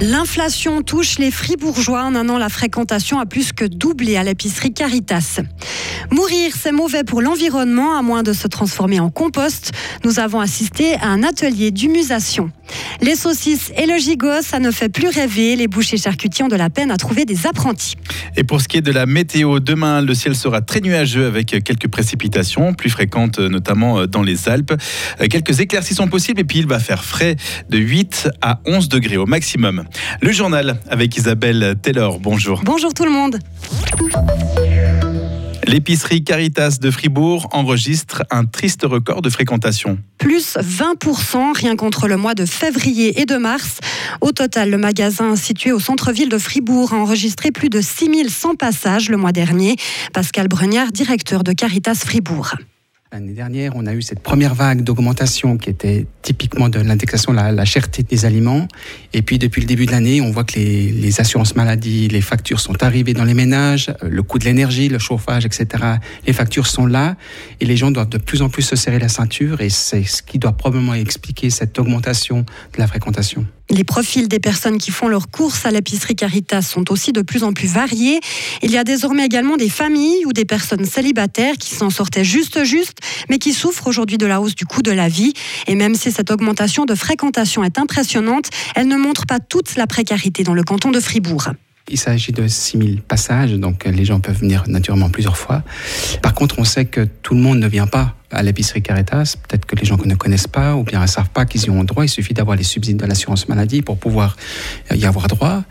L'inflation touche les fribourgeois. En un an, la fréquentation a plus que doublé à l'épicerie Caritas. Mourir, c'est mauvais pour l'environnement, à moins de se transformer en compost. Nous avons assisté à un atelier d'humusation. Les saucisses et le gigot, ça ne fait plus rêver. Les bouchers charcutiers ont de la peine à trouver des apprentis. Et pour ce qui est de la météo, demain, le ciel sera très nuageux avec quelques précipitations, plus fréquentes notamment dans les Alpes. Quelques éclaircies sont possibles et puis il va faire frais de 8 à 11 degrés au maximum. Le journal avec Isabelle Taylor. Bonjour. Bonjour tout le monde. L'épicerie Caritas de Fribourg enregistre un triste record de fréquentation. Plus 20% rien qu'entre le mois de février et de mars. Au total, le magasin situé au centre-ville de Fribourg a enregistré plus de 6100 passages le mois dernier. Pascal Bregnard, directeur de Caritas Fribourg. L'année dernière, on a eu cette première vague d'augmentation qui était typiquement de l'indexation, la, la cherté des aliments. Et puis depuis le début de l'année, on voit que les, les, assurances maladies, les factures sont arrivées dans les ménages, le coût de l'énergie, le chauffage, etc. Les factures sont là et les gens doivent de plus en plus se serrer la ceinture et c'est ce qui doit probablement expliquer cette augmentation de la fréquentation. Les profils des personnes qui font leurs courses à l'épicerie Caritas sont aussi de plus en plus variés. Il y a désormais également des familles ou des personnes célibataires qui s'en sortaient juste juste, mais qui souffrent aujourd'hui de la hausse du coût de la vie. Et même si cette augmentation de fréquentation est impressionnante, elle ne montre pas toute la précarité dans le canton de Fribourg. Il s'agit de 6000 passages, donc les gens peuvent venir naturellement plusieurs fois. Par contre, on sait que tout le monde ne vient pas à l'épicerie Caritas. Peut-être que les gens ne connaissent pas ou bien ne savent pas qu'ils y ont droit. Il suffit d'avoir les subsides de l'assurance maladie pour pouvoir y avoir droit,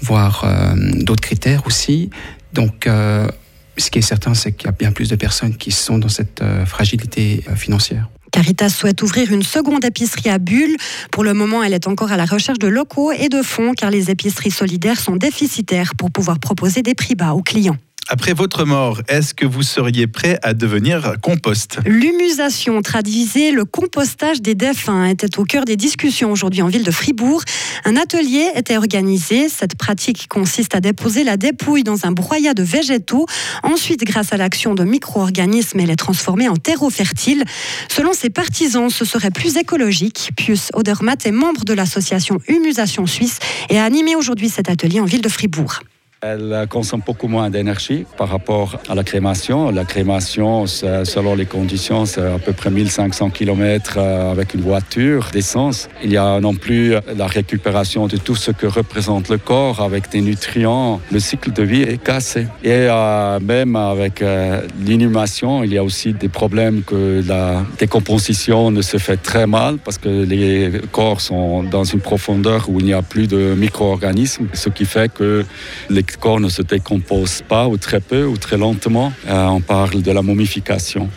voir euh, d'autres critères aussi. Donc, euh, ce qui est certain, c'est qu'il y a bien plus de personnes qui sont dans cette euh, fragilité financière. Caritas souhaite ouvrir une seconde épicerie à Bulle. Pour le moment, elle est encore à la recherche de locaux et de fonds car les épiceries solidaires sont déficitaires pour pouvoir proposer des prix bas aux clients. Après votre mort, est-ce que vous seriez prêt à devenir compost? L'humusation, traduisait le compostage des défunts, était au cœur des discussions aujourd'hui en ville de Fribourg. Un atelier était organisé. Cette pratique consiste à déposer la dépouille dans un broyat de végétaux. Ensuite, grâce à l'action de micro-organismes, elle est transformée en terreau fertile. Selon ses partisans, ce serait plus écologique. Pius Odermatt est membre de l'association Humusation Suisse et a animé aujourd'hui cet atelier en ville de Fribourg. Elle consomme beaucoup moins d'énergie par rapport à la crémation. La crémation, selon les conditions, c'est à peu près 1500 km avec une voiture d'essence. Il y a non plus la récupération de tout ce que représente le corps avec des nutriments. Le cycle de vie est cassé. Et euh, même avec euh, l'inhumation, il y a aussi des problèmes que la décomposition ne se fait très mal parce que les corps sont dans une profondeur où il n'y a plus de micro-organismes, ce qui fait que les corps ne se décompose pas ou très peu ou très lentement. Euh, on parle de la momification.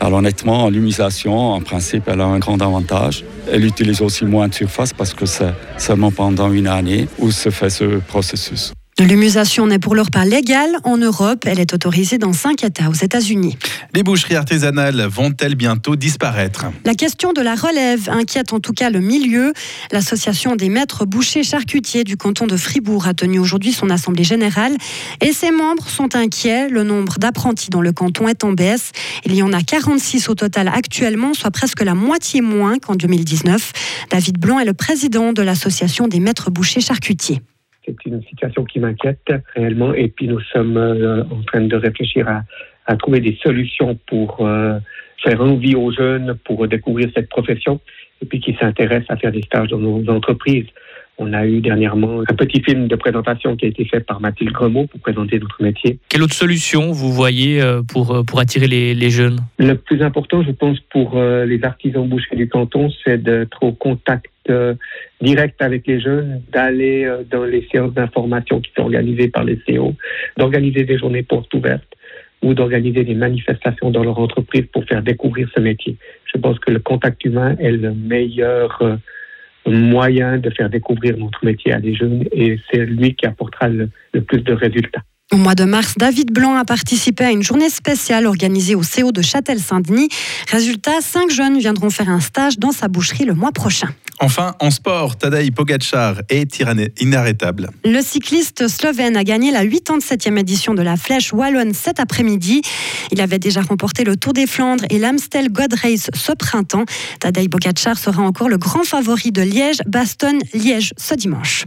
Alors honnêtement, l'humisation, en principe, elle a un grand avantage. Elle utilise aussi moins de surface parce que c'est seulement pendant une année où se fait ce processus. L'humusation n'est pour l'heure pas légale en Europe. Elle est autorisée dans cinq États aux États-Unis. Les boucheries artisanales vont-elles bientôt disparaître? La question de la relève inquiète en tout cas le milieu. L'association des maîtres bouchers charcutiers du canton de Fribourg a tenu aujourd'hui son assemblée générale et ses membres sont inquiets. Le nombre d'apprentis dans le canton est en baisse. Il y en a 46 au total actuellement, soit presque la moitié moins qu'en 2019. David Blanc est le président de l'association des maîtres bouchers charcutiers c'est une situation qui m'inquiète réellement. Et puis nous sommes euh, en train de réfléchir à, trouver des solutions pour euh, faire envie aux jeunes pour découvrir cette profession et puis qui s'intéressent à faire des stages dans nos entreprises. On a eu dernièrement un petit film de présentation qui a été fait par Mathilde Gremaud pour présenter notre métier. Quelle autre solution vous voyez euh, pour, pour attirer les, les jeunes? Le plus important, je pense, pour les artisans bouchers du canton, c'est d'être au contact direct avec les jeunes, d'aller euh, dans les séances d'information qui sont organisées par les CO, d'organiser des journées portes ouvertes ou d'organiser des manifestations dans leur entreprise pour faire découvrir ce métier. Je pense que le contact humain est le meilleur euh, moyen de faire découvrir notre métier à des jeunes et c'est lui qui apportera le, plus de résultats. Au mois de mars, David Blanc a participé à une journée spéciale organisée au CO de Châtel-Saint-Denis. Résultat, cinq jeunes viendront faire un stage dans sa boucherie le mois prochain. Enfin, en sport, Tadej Pogacar est inarrêtable. Le cycliste slovène a gagné la 87e édition de la Flèche Wallonne cet après-midi. Il avait déjà remporté le Tour des Flandres et l'Amstel God Race ce printemps. Tadej Pogacar sera encore le grand favori de Liège, Bastogne, Liège ce dimanche.